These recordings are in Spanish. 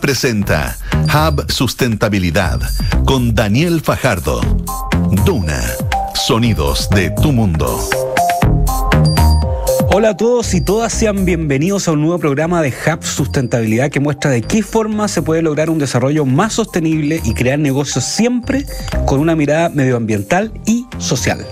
Presenta Hub Sustentabilidad con Daniel Fajardo. Duna, sonidos de tu mundo. Hola a todos y todas, sean bienvenidos a un nuevo programa de Hub Sustentabilidad que muestra de qué forma se puede lograr un desarrollo más sostenible y crear negocios siempre con una mirada medioambiental y social.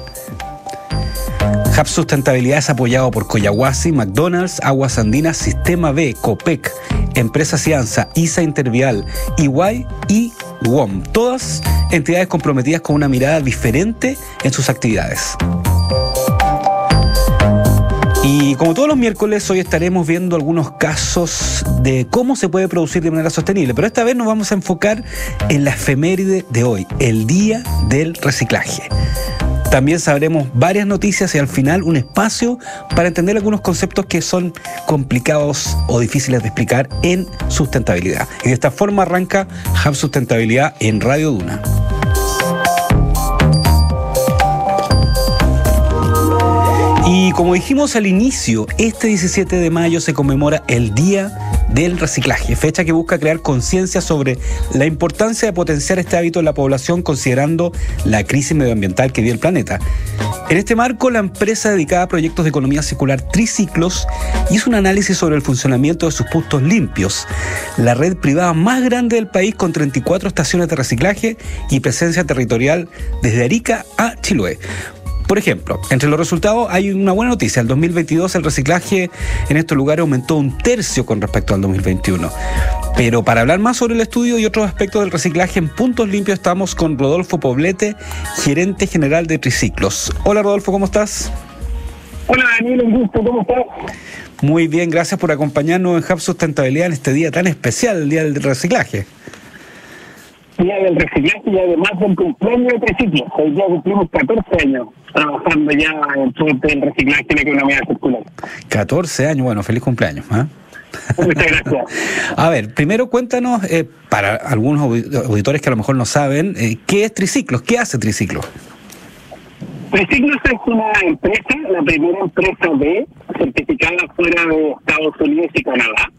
Hub Sustentabilidad es apoyado por Coyahuasi, McDonald's, Aguas Andinas, Sistema B, COPEC, Empresa Cianza, ISA Intervial, EY y WOM. Todas entidades comprometidas con una mirada diferente en sus actividades. Y como todos los miércoles, hoy estaremos viendo algunos casos de cómo se puede producir de manera sostenible, pero esta vez nos vamos a enfocar en la efeméride de hoy, el Día del Reciclaje. También sabremos varias noticias y al final un espacio para entender algunos conceptos que son complicados o difíciles de explicar en sustentabilidad. Y de esta forma arranca Hub Sustentabilidad en Radio Duna. Y como dijimos al inicio, este 17 de mayo se conmemora el Día del Reciclaje, fecha que busca crear conciencia sobre la importancia de potenciar este hábito en la población considerando la crisis medioambiental que vive el planeta. En este marco, la empresa dedicada a proyectos de economía circular Triciclos hizo un análisis sobre el funcionamiento de sus puntos limpios, la red privada más grande del país con 34 estaciones de reciclaje y presencia territorial desde Arica a Chiloé. Por ejemplo, entre los resultados hay una buena noticia. El 2022 el reciclaje en estos lugares aumentó un tercio con respecto al 2021. Pero para hablar más sobre el estudio y otros aspectos del reciclaje en Puntos Limpios estamos con Rodolfo Poblete, gerente general de Triciclos. Hola Rodolfo, ¿cómo estás? Hola Daniel, un gusto, ¿cómo estás? Muy bien, gracias por acompañarnos en Hub Sustentabilidad en este día tan especial, el Día del Reciclaje. Día del Reciclaje y además del cumpleaños de Triciclos. Hoy día cumplimos 14 años trabajando ya en todo el reciclaje y la economía circular. 14 años, bueno, feliz cumpleaños. ¿eh? Muchas gracias. A ver, primero cuéntanos, eh, para algunos auditores que a lo mejor no saben, eh, ¿qué es Triciclos? ¿Qué hace Triciclos? Triciclos es una empresa, la primera empresa B, certificada fuera de Estados Unidos y Canadá,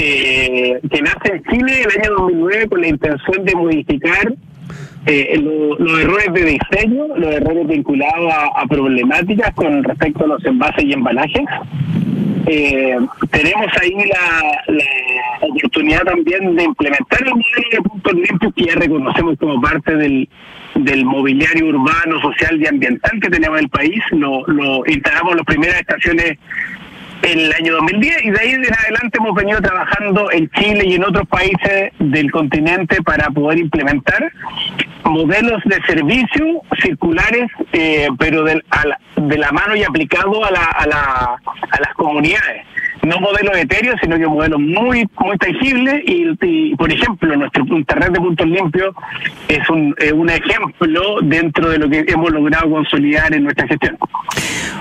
eh, que nace en Chile el año 2009 con la intención de modificar eh, los errores de diseño, los errores vinculados a, problemáticas con respecto a los envases y embalajes. Eh, tenemos ahí la, oportunidad también de implementar el modelo de puntos limpios que ya reconocemos como parte del, mobiliario urbano, social y ambiental que tenemos en el país. Lo, lo instalamos las primeras estaciones en el año 2010 y de ahí en adelante hemos venido trabajando en Chile y en otros países del continente para poder implementar modelos de servicio circulares, eh, pero de, de la mano y aplicado a, la, a, la, a las comunidades no modelos etéreos, sino que modelos muy muy tangibles y, por ejemplo, nuestro Internet de puntos limpios es un, un ejemplo dentro de lo que hemos logrado consolidar en nuestra gestión.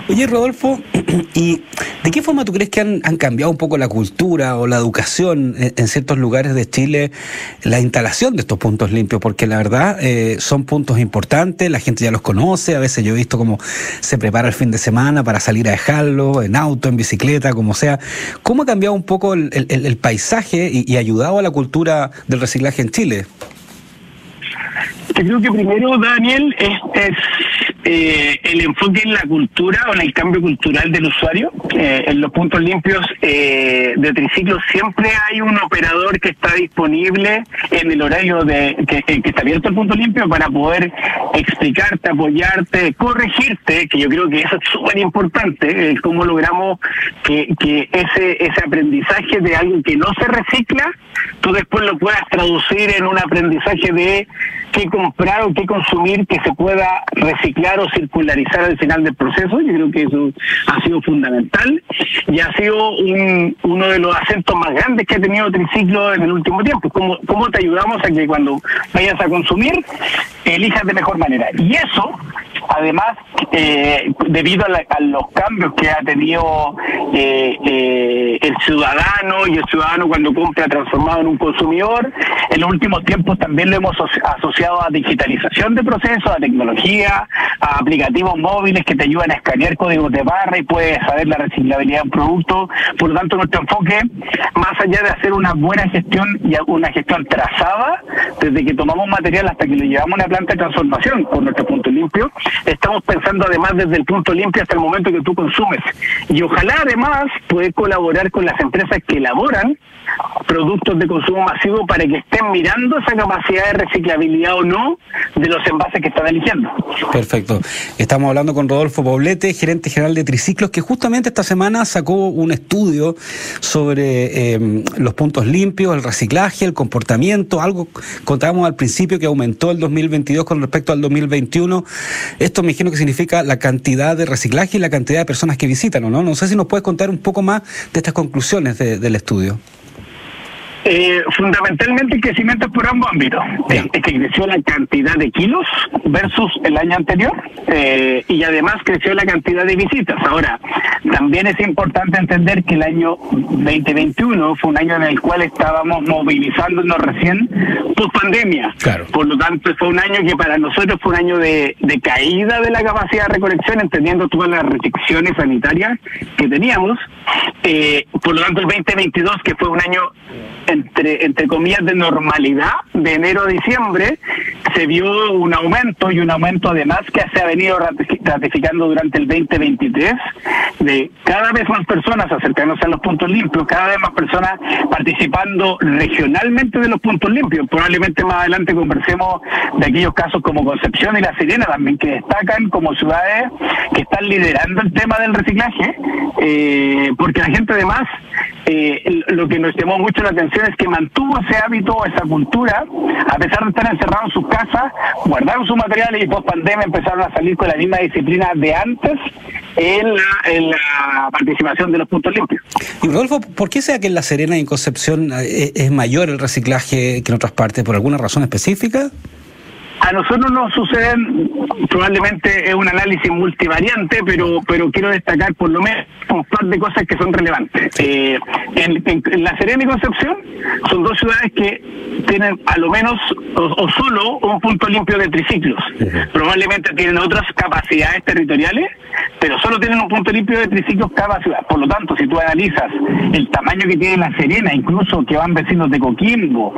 Oye, Rodolfo, ¿y de qué forma tú crees que han, cambiado un poco la cultura o la educación en, ciertos lugares de Chile, la instalación de estos puntos limpios? Porque la verdad eh, son puntos importantes, la gente ya los conoce, a veces yo he visto cómo se prepara el fin de semana para salir a dejarlo, en auto, en bicicleta, como sea. ¿Cómo ha cambiado un poco el, paisaje y, ayudado a la cultura del reciclaje en Chile? Yo creo que primero, Daniel, es, eh, el enfoque en la cultura o en el cambio cultural del usuario. Eh, en los puntos limpios eh, de triciclo siempre hay un operador que está disponible en el horario de que, está abierto el punto limpio para poder explicarte, apoyarte, corregirte, que yo creo que eso es súper importante, cómo logramos que, que ese, ese aprendizaje de algo que no se recicla, tú después lo puedas traducir en un aprendizaje de qué comprar o qué consumir que se pueda reciclar o circularizar al final del proceso. Yo creo que eso ha sido fundamental y ha sido uno de los acentos más grandes que ha tenido Triciclo en el último tiempo. ¿Cómo, cómo te ayudamos a que cuando vayas a consumir elijas de mejor manera? Y eso, además, eh, debido a, los cambios que ha tenido eh, eh, el ciudadano y el ciudadano cuando compra transformado en un consumidor. En los últimos tiempos también lo hemos asociado a digitalización de procesos, a tecnología, a aplicativos móviles que te ayudan a escanear códigos de barra y puedes saber la reciclabilidad de un producto. Por lo tanto, nuestro enfoque, más allá de hacer una buena gestión y una gestión trazada, desde que tomamos material hasta que lo llevamos a una planta de transformación con nuestro punto limpio, estamos pensando además desde el punto limpio hasta el momento que tú consumes. Y ojalá además puede colaborar con las empresas que elaboran productos de consumo masivo para que estén mirando esa capacidad de reciclabilidad o no de los envases que están eligiendo. Perfecto. Estamos hablando con Rodolfo Poblete, gerente general de Triciclos, que justamente esta semana sacó un estudio sobre eh, los puntos limpios, el reciclaje, el comportamiento, algo contábamos al principio que aumentó el 2022 con respecto al 2021. Esto me imagino que significa la cantidad de reciclaje y la cantidad de personas que visitan, ¿o no? No sé si nos puedes contar un poco más de estas conclusiones del estudio. Eh, fundamentalmente el crecimiento por ambos ámbitos. Es, que creció la cantidad de kilos versus el año anterior eh, y además creció la cantidad de visitas. Ahora, también es importante entender que el año 2021 fue un año en el cual estábamos movilizándonos recién post pandemia. Por lo tanto, fue un año que para nosotros fue un año de, de caída de la capacidad de recolección, entendiendo todas las restricciones sanitarias que teníamos. Eh, por lo tanto, el 2022, que fue un año entre, entre comillas, de normalidad de enero a diciembre, se vio un aumento y un aumento además que se ha venido ratificando durante el 2023 de cada vez más personas acercándose a los puntos limpios, cada vez más personas participando regionalmente de los puntos limpios. Probablemente más adelante conversemos de aquellos casos como Concepción y La Sirena también, que destacan como ciudades que están liderando el tema del reciclaje, eh, porque la gente además eh, lo que nos llamó mucho la atención es que mantuvo ese hábito, esa cultura, a pesar de estar encerrados en sus casas, guardaron sus materiales y post pandemia empezaron a salir con la misma disciplina de antes en la, participación de los puntos limpios. Y Rodolfo, ¿por qué sea que en La Serena y en Concepción eh, es mayor el reciclaje que en otras partes? ¿Por alguna razón específica? A nosotros nos suceden, probablemente es un análisis multivariante, pero pero quiero destacar por lo menos un par de cosas que son relevantes. Eh, en, La Serena y Concepción son dos ciudades que tienen a lo menos o, solo un punto limpio de triciclos. Probablemente tienen otras capacidades territoriales, pero solo tienen un punto limpio de triciclos cada ciudad. Por lo tanto, si tú analizas el tamaño que tiene La Serena, incluso que van vecinos de Coquimbo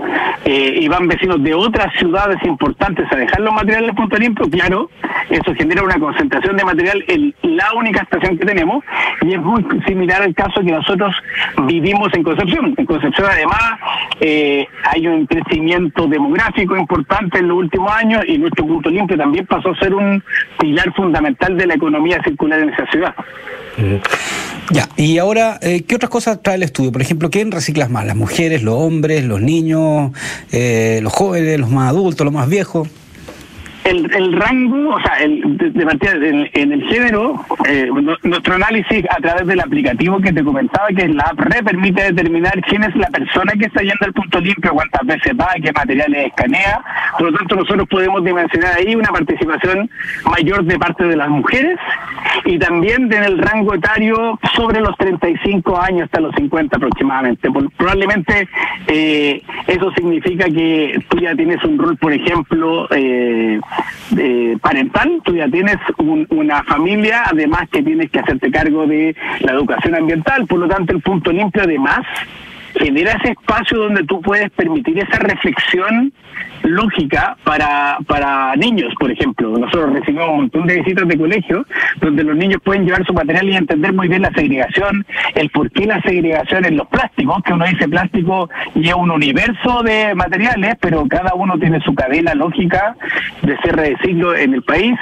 eh, y van vecinos de otras ciudades importantes dejar los materiales en punto limpio, claro, eso genera una concentración de material en la única estación que tenemos y es muy similar al caso que nosotros vivimos en Concepción. En Concepción además eh, hay un crecimiento demográfico importante en los últimos años y nuestro punto limpio también pasó a ser un pilar fundamental de la economía circular en esa ciudad. Ya, y ahora, eh, ¿qué otras cosas trae el estudio? Por ejemplo, ¿quién reciclas más? ¿Las mujeres, los hombres, los niños, eh, los jóvenes, los más adultos, los más viejos? El, rango, o sea, el, de, partida en, el género, eh, nuestro análisis a través del aplicativo que te comentaba, que la app RE permite determinar quién es la persona que está yendo al punto limpio, cuántas veces va, qué materiales escanea. Por lo tanto, nosotros podemos dimensionar ahí una participación mayor de parte de las mujeres y también en el rango etario sobre los 35 años hasta los 50 aproximadamente. probablemente eh, eso significa que tú ya tienes un rol, por ejemplo, eh, parental, tú ya tienes una familia, además que tienes que hacerte cargo de la educación ambiental, por lo tanto el punto limpio además genera ese espacio donde tú puedes permitir esa reflexión lógica para, para niños, por ejemplo. Nosotros recibimos un montón de visitas de colegio donde los niños pueden llevar su material y entender muy bien la segregación, el por qué la segregación en los plásticos, que uno dice plástico y es un universo de materiales, pero cada uno tiene su cadena lógica de cierre de ciclo en el país.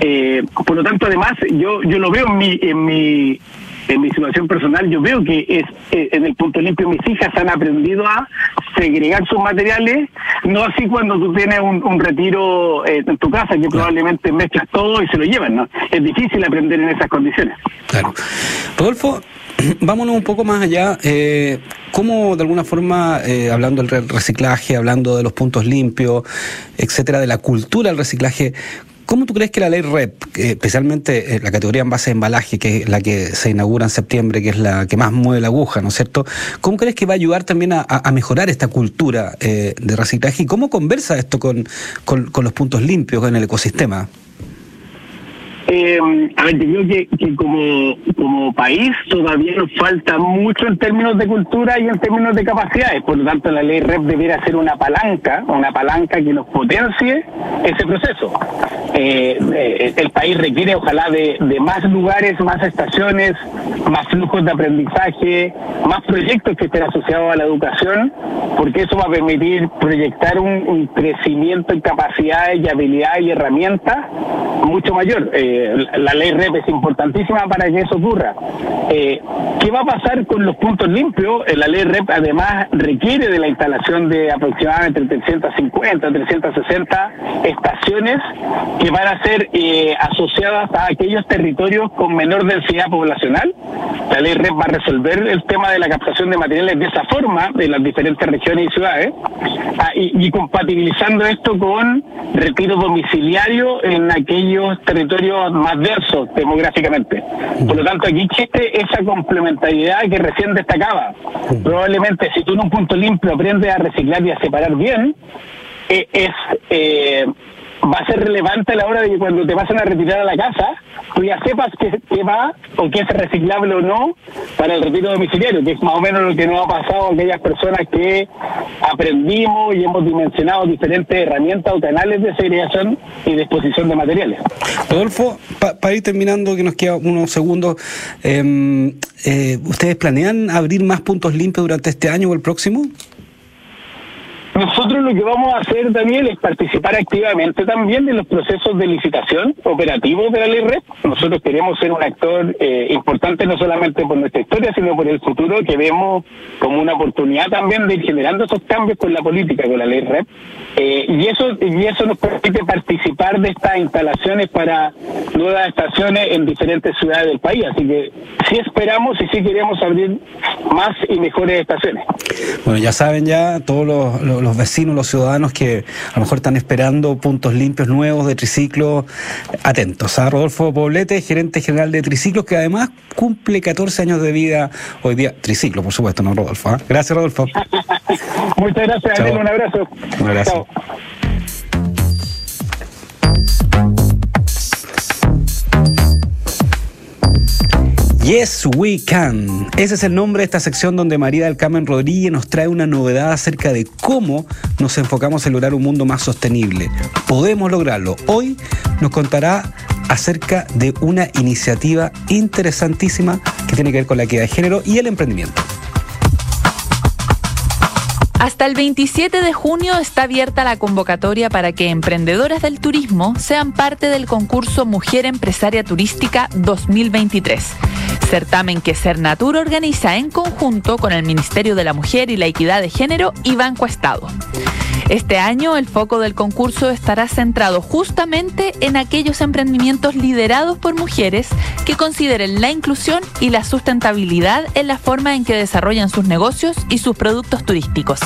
Eh, por lo tanto, además, yo, yo lo veo en mi, en mi en mi situación personal, yo veo que es eh, en el punto limpio mis hijas han aprendido a segregar sus materiales, no así cuando tú tienes un, retiro eh, en tu casa, que probablemente mezclas todo y se lo llevan, ¿no? Es difícil aprender en esas condiciones. Claro. Rodolfo, vámonos un poco más allá. Eh, ¿Cómo, de alguna forma, eh, hablando del reciclaje, hablando de los puntos limpios, etcétera, de la cultura del reciclaje, ¿cómo tú crees que la ley REP, especialmente la categoría en base de embalaje, que es la que se inaugura en septiembre, que es la que más mueve la aguja, ¿no es cierto? ¿Cómo crees que va a ayudar también a, mejorar esta cultura de reciclaje y cómo conversa esto con, con los puntos limpios en el ecosistema? Eh, a ver, yo creo que, como, como país todavía nos falta mucho en términos de cultura y en términos de capacidades. Por lo tanto, la ley REP debiera ser una palanca, una palanca que nos potencie ese proceso. Eh, eh, el país requiere, ojalá, de, de, más lugares, más estaciones, más flujos de aprendizaje, más proyectos que estén asociados a la educación, porque eso va a permitir proyectar un, un crecimiento en capacidades y habilidades y herramientas mucho mayor. Eh, la ley REP es importantísima para que eso ocurra. Eh, ¿Qué va a pasar con los puntos limpios? Eh, la ley REP además requiere de la instalación de aproximadamente 350, 360 estaciones que van a ser eh, asociadas a aquellos territorios con menor densidad poblacional. La ley REP va a resolver el tema de la captación de materiales de esa forma en las diferentes regiones y ciudades ah, y compatibilizando esto con retiro domiciliario en aquellos territorios más versos demográficamente. Por lo tanto, aquí existe esa complementariedad que recién destacaba. Probablemente si tú en un punto limpio aprendes a reciclar y a separar bien, eh, es eh, va a ser relevante a la hora de que cuando te vayan a retirar a la casa, tú ya sepas qué, va o qué es reciclable o no para el retiro domiciliario, que es más o menos lo que nos ha pasado a aquellas personas que aprendimos y hemos dimensionado diferentes herramientas o canales de segregación y disposición de materiales. Rodolfo, para ir terminando, que nos queda unos segundos, em, eh, ¿ustedes planean abrir más puntos limpios durante este año o el próximo? Nosotros lo que vamos a hacer, Daniel, es participar activamente también en los procesos de licitación operativos de la ley REP. Nosotros queremos ser un actor eh, importante no solamente por nuestra historia, sino por el futuro que vemos como una oportunidad también de ir generando esos cambios con la política, con la ley REP. Eh, y eso y eso nos permite participar de estas instalaciones para nuevas estaciones en diferentes ciudades del país. Así que sí esperamos y sí queremos abrir más y mejores estaciones. Bueno, ya saben ya todos los vecinos, los ciudadanos que a lo mejor están esperando puntos limpios nuevos de triciclo, atentos. A ¿ah? Rodolfo Poblete, gerente general de Triciclos, que además cumple 14 años de vida hoy día. Triciclo, por supuesto, no Rodolfo. ¿ah? Gracias, Rodolfo. Muchas gracias, Un abrazo. Un abrazo. Yes, we can. Ese es el nombre de esta sección donde María del Carmen Rodríguez nos trae una novedad acerca de cómo nos enfocamos en lograr un mundo más sostenible. Podemos lograrlo. Hoy nos contará acerca de una iniciativa interesantísima que tiene que ver con la equidad de género y el emprendimiento. Hasta el 27 de junio está abierta la convocatoria para que emprendedoras del turismo sean parte del concurso Mujer Empresaria Turística 2023 certamen que Cernatur organiza en conjunto con el Ministerio de la Mujer y la Equidad de Género y Banco Estado. Este año el foco del concurso estará centrado justamente en aquellos emprendimientos liderados por mujeres que consideren la inclusión y la sustentabilidad en la forma en que desarrollan sus negocios y sus productos turísticos.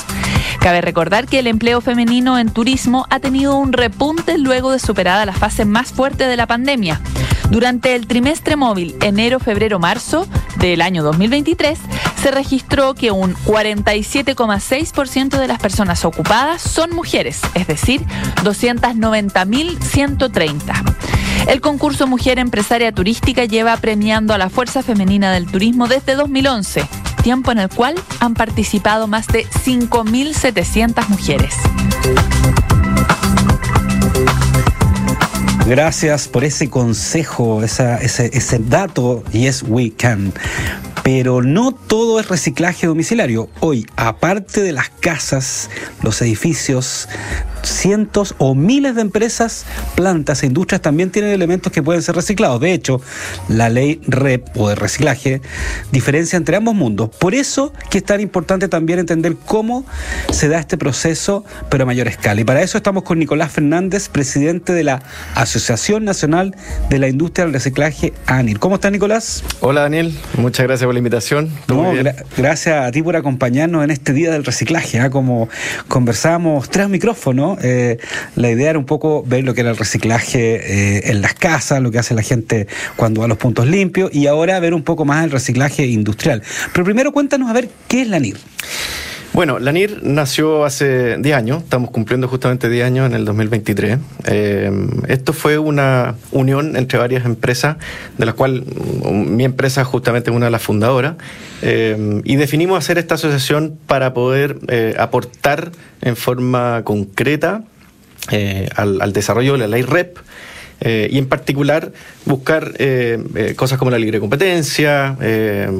Cabe recordar que el empleo femenino en turismo ha tenido un repunte luego de superada la fase más fuerte de la pandemia. Durante el trimestre móvil enero-febrero-marzo del año 2023, se registró que un 47,6% de las personas ocupadas son mujeres, es decir, 290.130. El concurso Mujer Empresaria Turística lleva premiando a la fuerza femenina del turismo desde 2011, tiempo en el cual han participado más de 5.700 mujeres. Gracias por ese consejo, ese, ese dato. Yes, we can. Pero no todo es reciclaje domiciliario. Hoy, aparte de las casas, los edificios, cientos o miles de empresas, plantas e industrias también tienen elementos que pueden ser reciclados. De hecho, la ley REP o de reciclaje diferencia entre ambos mundos. Por eso que es tan importante también entender cómo se da este proceso, pero a mayor escala. Y para eso estamos con Nicolás Fernández, presidente de la Asociación Nacional de la Industria del Reciclaje, ANIR. ¿Cómo está, Nicolás? Hola, Daniel. Muchas gracias por invitación. gracias a ti por acompañarnos en este día del reciclaje. ¿ah? Como conversábamos tres micrófonos, eh, la idea era un poco ver lo que era el reciclaje eh, en las casas, lo que hace la gente cuando va a los puntos limpios y ahora ver un poco más el reciclaje industrial. Pero primero cuéntanos a ver qué es la NIR. Bueno, la NIR nació hace 10 años, estamos cumpliendo justamente 10 años en el 2023. Eh, esto fue una unión entre varias empresas, de las cuales mm, mi empresa justamente es una de las fundadoras, eh, y definimos hacer esta asociación para poder eh, aportar en forma concreta al, al desarrollo de la ley REP, eh, y en particular buscar eh, eh, cosas como la libre competencia,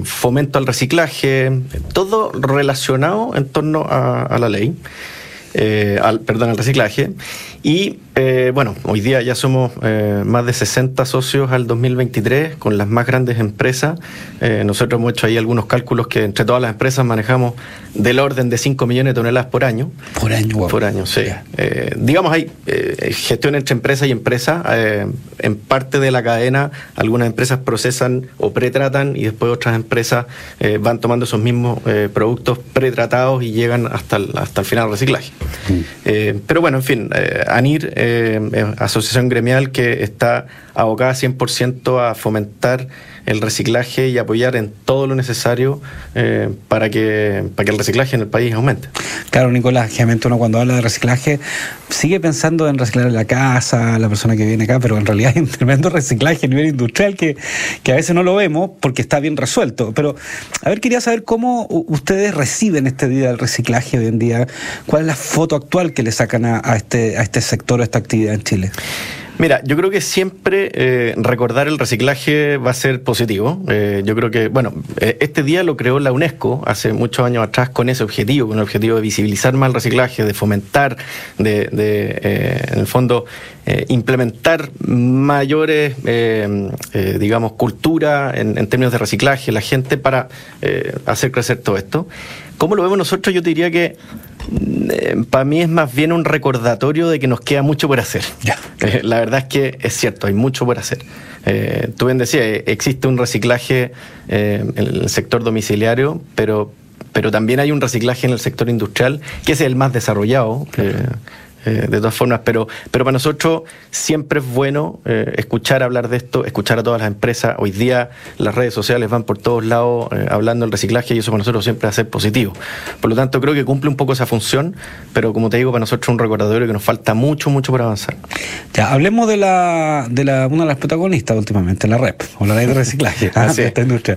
fomento al reciclaje, todo relacionado en torno a la ley. Al, perdón, al reciclaje. Y eh, bueno, hoy día ya somos eh, más de 60 socios al 2023 con las más grandes empresas. nosotros hemos hecho ahí algunos cálculos que entre todas las empresas manejamos del orden de 5 millones de toneladas por año. Por año, Por año, sí. digamos, hay gestión entre empresa y empresa. en parte de la cadena, algunas empresas procesan o pretratan y después otras empresas van tomando esos mismos productos pretratados y llegan hasta hasta el final del reciclaje. Eh, pero bueno, en fin, eh, ANIR, eh, asociación gremial que está abocada 100% a fomentar el reciclaje y apoyar en todo lo necesario para, que, para que el reciclaje en el país aumente. Claro, Nicolás, generalmente uno cuando habla de reciclaje sigue pensando en reciclar la casa, la persona que viene acá, pero en realidad hay un tremendo reciclaje a nivel industrial que, que a veces no lo vemos porque está bien resuelto. Pero, a ver, quería saber cómo ustedes reciben este día del reciclaje hoy en día, cuál es la foto actual que le sacan a, este, a este sector, a esta actividad en Chile. Mira, yo creo que siempre eh, recordar el reciclaje va a ser positivo. Eh, yo creo que, bueno, eh, este día lo creó la UNESCO hace muchos años atrás con ese objetivo, con el objetivo de visibilizar más el reciclaje, de fomentar, de, en el fondo, implementar mayores, digamos, cultura en, en, términos de reciclaje, la gente para hacer crecer todo esto. ¿Cómo lo vemos nosotros? Yo te diría que eh, para mí es más bien un recordatorio de que nos queda mucho por hacer. Eh, la verdad es que es cierto, hay mucho por hacer. Eh, tú bien decías, existe un reciclaje en el sector domiciliario, pero, pero también hay un reciclaje en el sector industrial, que es el más desarrollado. Eh, de todas formas, pero, pero para nosotros siempre es bueno eh, escuchar hablar de esto, escuchar a todas las empresas. Hoy día las redes sociales van por todos lados eh, hablando del reciclaje y eso para nosotros siempre va a ser positivo. Por lo tanto, creo que cumple un poco esa función, pero como te digo, para nosotros es un recordatorio que nos falta mucho, mucho por avanzar. Ya, hablemos de la, de la una de las protagonistas últimamente, la REP, o la ley de reciclaje ah, de esta industria.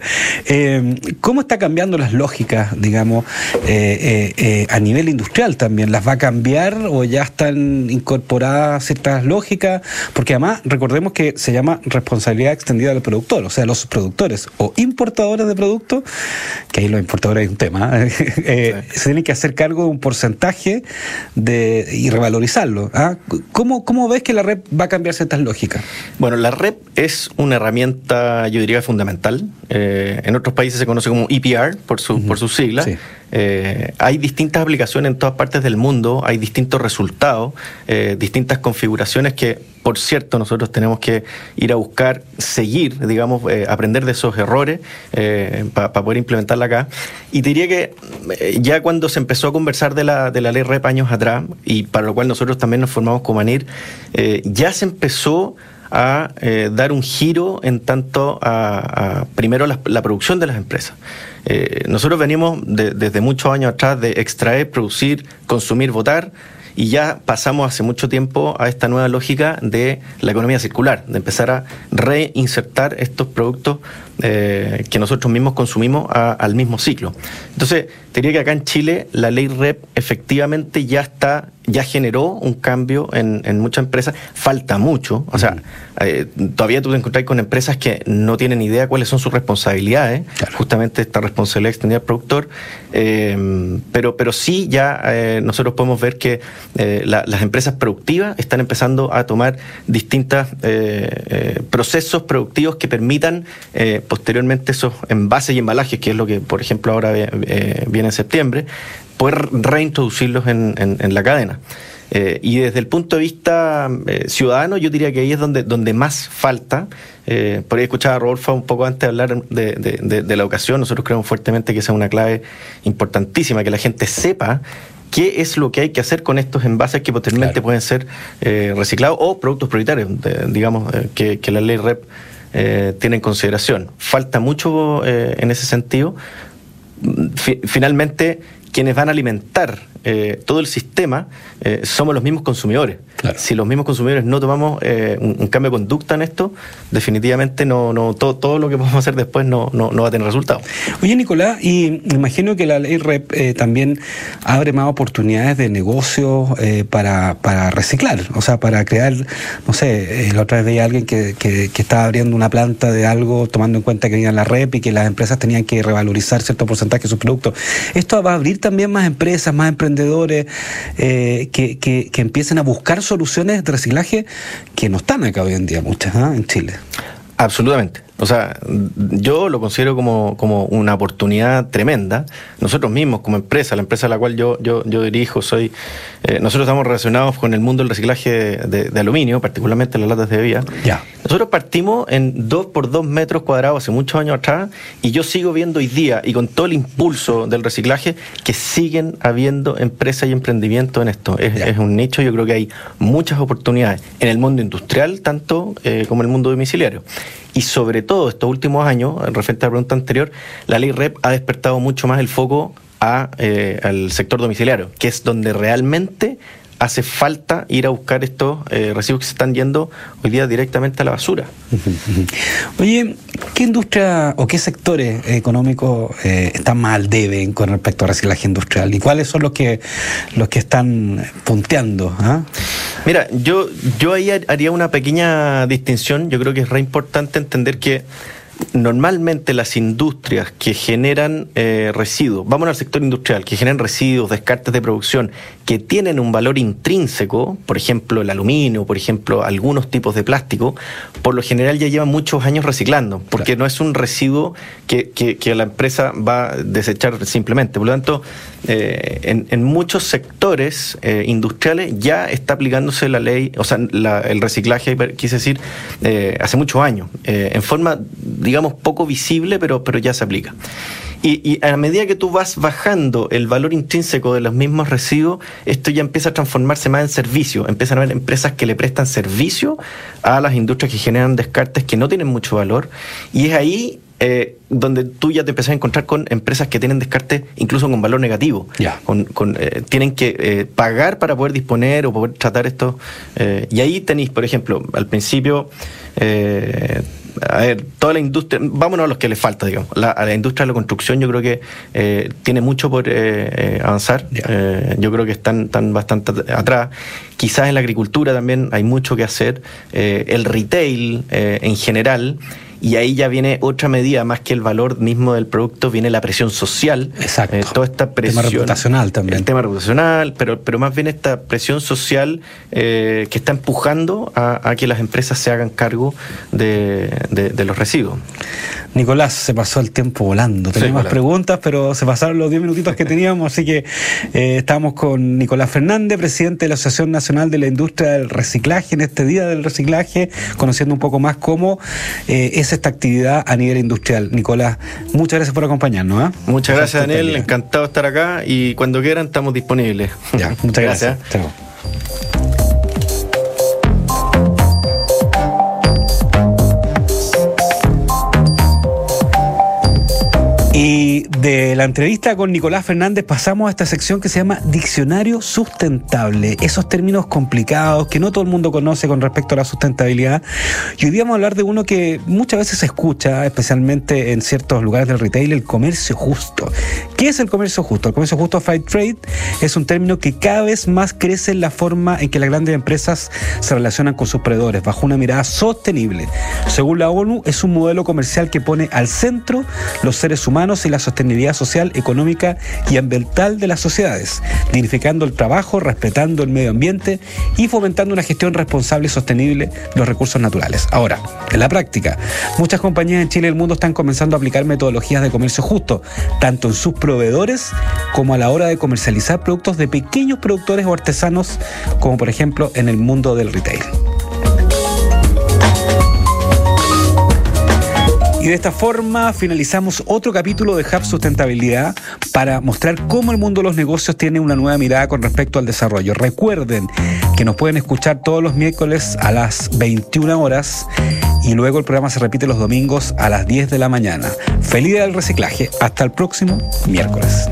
¿Cómo está cambiando las lógicas, digamos, a nivel industrial también? ¿Las va a cambiar o ya están incorporadas ciertas lógicas, porque además recordemos que se llama responsabilidad extendida del productor, o sea, los productores o importadores de productos, que ahí los importadores hay un tema, eh, se tienen que hacer cargo de un porcentaje de, y revalorizarlo. ¿ah? ¿Cómo, ¿Cómo ves que la red va a cambiar ciertas lógicas? Bueno, la red es una herramienta, yo diría, fundamental. Eh, en otros países se conoce como EPR por su, por sus siglas. Eh, hay distintas aplicaciones en todas partes del mundo, hay distintos resultados, eh, distintas configuraciones que, por cierto, nosotros tenemos que ir a buscar, seguir, digamos, eh, aprender de esos errores para poder implementarla acá. Y diría que ya cuando se empezó a conversar de la, de la ley REP años atrás, y para lo cual nosotros también nos formamos como ANIR, ya se empezó a dar un giro en tanto a, primero la producción de las empresas. Eh, nosotros venimos desde muchos años atrás de extraer, producir, consumir, votar y ya pasamos hace mucho tiempo a esta nueva lógica de la economía circular, de empezar a reinsertar estos productos eh, que nosotros mismos consumimos al mismo ciclo. Entonces, diría que acá en Chile la ley REP efectivamente ya está, ya generó un cambio en, muchas empresas. Falta mucho, o sea, eh, todavía tú te encontrás con empresas que no tienen idea cuáles son sus responsabilidades, justamente esta responsabilidad extendida al productor, eh, pero, pero sí ya nosotros podemos ver que las empresas productivas están empezando a tomar distintos procesos productivos que permitan posteriormente esos envases y embalajes, que es lo que, por ejemplo, ahora eh, viene en septiembre, poder reintroducirlos en, la cadena. Eh, y desde el punto de vista eh, ciudadano, yo diría que ahí es donde, donde más falta. por ahí escuchaba a Rodolfo un poco antes hablar de, de, la educación. Nosotros creemos fuertemente que esa es una clave importantísima, que la gente sepa qué es lo que hay que hacer con estos envases que posteriormente pueden ser reciclados o productos prioritarios, digamos, que, que, la ley REP tiene en consideración. Falta mucho en ese sentido finalmente quienes van a alimentar eh, todo el sistema eh, somos los mismos consumidores. Si los mismos consumidores no tomamos eh, un, cambio de conducta en esto, definitivamente no, no todo, todo lo que podemos hacer después no, no, va a tener resultado. Oye, Nicolás, y imagino que la ley REP también abre más oportunidades de negocio para, para reciclar, o sea, para crear, no sé, la otra vez veía a alguien que, que, estaba abriendo una planta de algo tomando en cuenta que venía la REP y que las empresas tenían que revalorizar cierto porcentaje de sus productos. Esto va a abrir también más empresas, más emprendedores eh, que, que, empiecen a buscar soluciones de reciclaje que no están acá hoy en día muchas ¿ah? en Chile. Absolutamente. O sea, yo lo considero como, como, una oportunidad tremenda. Nosotros mismos, como empresa, la empresa a la cual yo, yo, yo dirijo, soy. Eh, nosotros estamos relacionados con el mundo del reciclaje de, aluminio, particularmente las latas de bebida. Ya. Nosotros partimos en 2 por 2 metros cuadrados hace muchos años atrás y yo sigo viendo hoy día, y con todo el impulso del reciclaje, que siguen habiendo empresas y emprendimientos en esto. Es, es un nicho, yo creo que hay muchas oportunidades en el mundo industrial, tanto eh, como en el mundo domiciliario. Y sobre todo estos últimos años, referente a la pregunta anterior, la ley REP ha despertado mucho más el foco a, eh, al sector domiciliario, que es donde realmente hace falta ir a buscar estos eh, residuos que se están yendo hoy día directamente a la basura. Oye, ¿qué industria o qué sectores económicos eh, están más al debe con respecto a reciclaje industrial? ¿Y cuáles son los que los que están punteando? Ah? Mira, yo, yo ahí haría una pequeña distinción. Yo creo que es re importante entender que normalmente las industrias que generan eh, residuos, vamos al sector industrial, que generan residuos, descartes de producción, que tienen un valor intrínseco, por ejemplo el aluminio, por ejemplo algunos tipos de plástico, por lo general ya llevan muchos años reciclando, porque no es un residuo que, que, la empresa va a desechar simplemente. Por lo tanto, eh, en, muchos sectores eh, industriales ya está aplicándose la ley, o sea, el reciclaje, quise decir, hace muchos años, en forma digamos, poco visible, pero, pero ya se aplica. Y, a medida que tú vas bajando el valor intrínseco de los mismos residuos, esto ya empieza a transformarse más en servicio. Empiezan a haber empresas que le prestan servicio a las industrias que generan descartes que no tienen mucho valor. Y es ahí eh, donde tú ya te empiezas a encontrar con empresas que tienen descarte incluso con valor negativo. Con, eh, tienen que eh, pagar para poder disponer o poder tratar esto. y ahí tenéis, por ejemplo, al principio a ver, toda la industria, vámonos a los que le falta, digamos. La, a la industria de la construcción yo creo que eh, tiene mucho por eh, eh, avanzar. yo creo que están, están bastante atrás. Quizás en la agricultura también hay mucho que hacer. el retail en general y ahí ya viene otra medida, más que el valor mismo del producto, viene la presión social. Exacto. Eh, toda esta presión. El tema reputacional también. El tema reputacional, pero, pero más bien esta presión social eh, que está empujando a, que las empresas se hagan cargo de, de los residuos. Nicolás, se pasó el tiempo volando. Tenemos más preguntas, pero se pasaron los 10 minutitos que teníamos, así que eh, estamos con Nicolás Fernández, presidente de la Asociación Nacional de la Industria del Reciclaje, en este Día del Reciclaje, conociendo un poco más cómo eh, es esta actividad a nivel industrial. Nicolás, muchas gracias por acompañarnos. ¿eh? Muchas gracias, Daniel. Encantado de estar acá y cuando quieran estamos disponibles. Ya, muchas gracias. Y de la entrevista con Nicolás Fernández pasamos a esta sección que se llama Diccionario Sustentable. Esos términos complicados que no todo el mundo conoce con respecto a la sustentabilidad. Y hoy vamos a hablar de uno que muchas veces se escucha, especialmente en ciertos lugares del retail, el comercio justo. ¿Qué es el comercio justo? El comercio justo Fight Trade es un término que cada vez más crece en la forma en que las grandes empresas se relacionan con sus proveedores, bajo una mirada sostenible. Según la ONU, es un modelo comercial que pone al centro los seres humanos y la sostenibilidad social, económica y ambiental de las sociedades, dignificando el trabajo, respetando el medio ambiente y fomentando una gestión responsable y sostenible de los recursos naturales. Ahora, en la práctica, muchas compañías en Chile y el mundo están comenzando a aplicar metodologías de comercio justo, tanto en sus proveedores como a la hora de comercializar productos de pequeños productores o artesanos, como por ejemplo en el mundo del retail. Y de esta forma finalizamos otro capítulo de Hub Sustentabilidad para mostrar cómo el mundo de los negocios tiene una nueva mirada con respecto al desarrollo. Recuerden que nos pueden escuchar todos los miércoles a las 21 horas y luego el programa se repite los domingos a las 10 de la mañana. Feliz día del reciclaje. Hasta el próximo miércoles.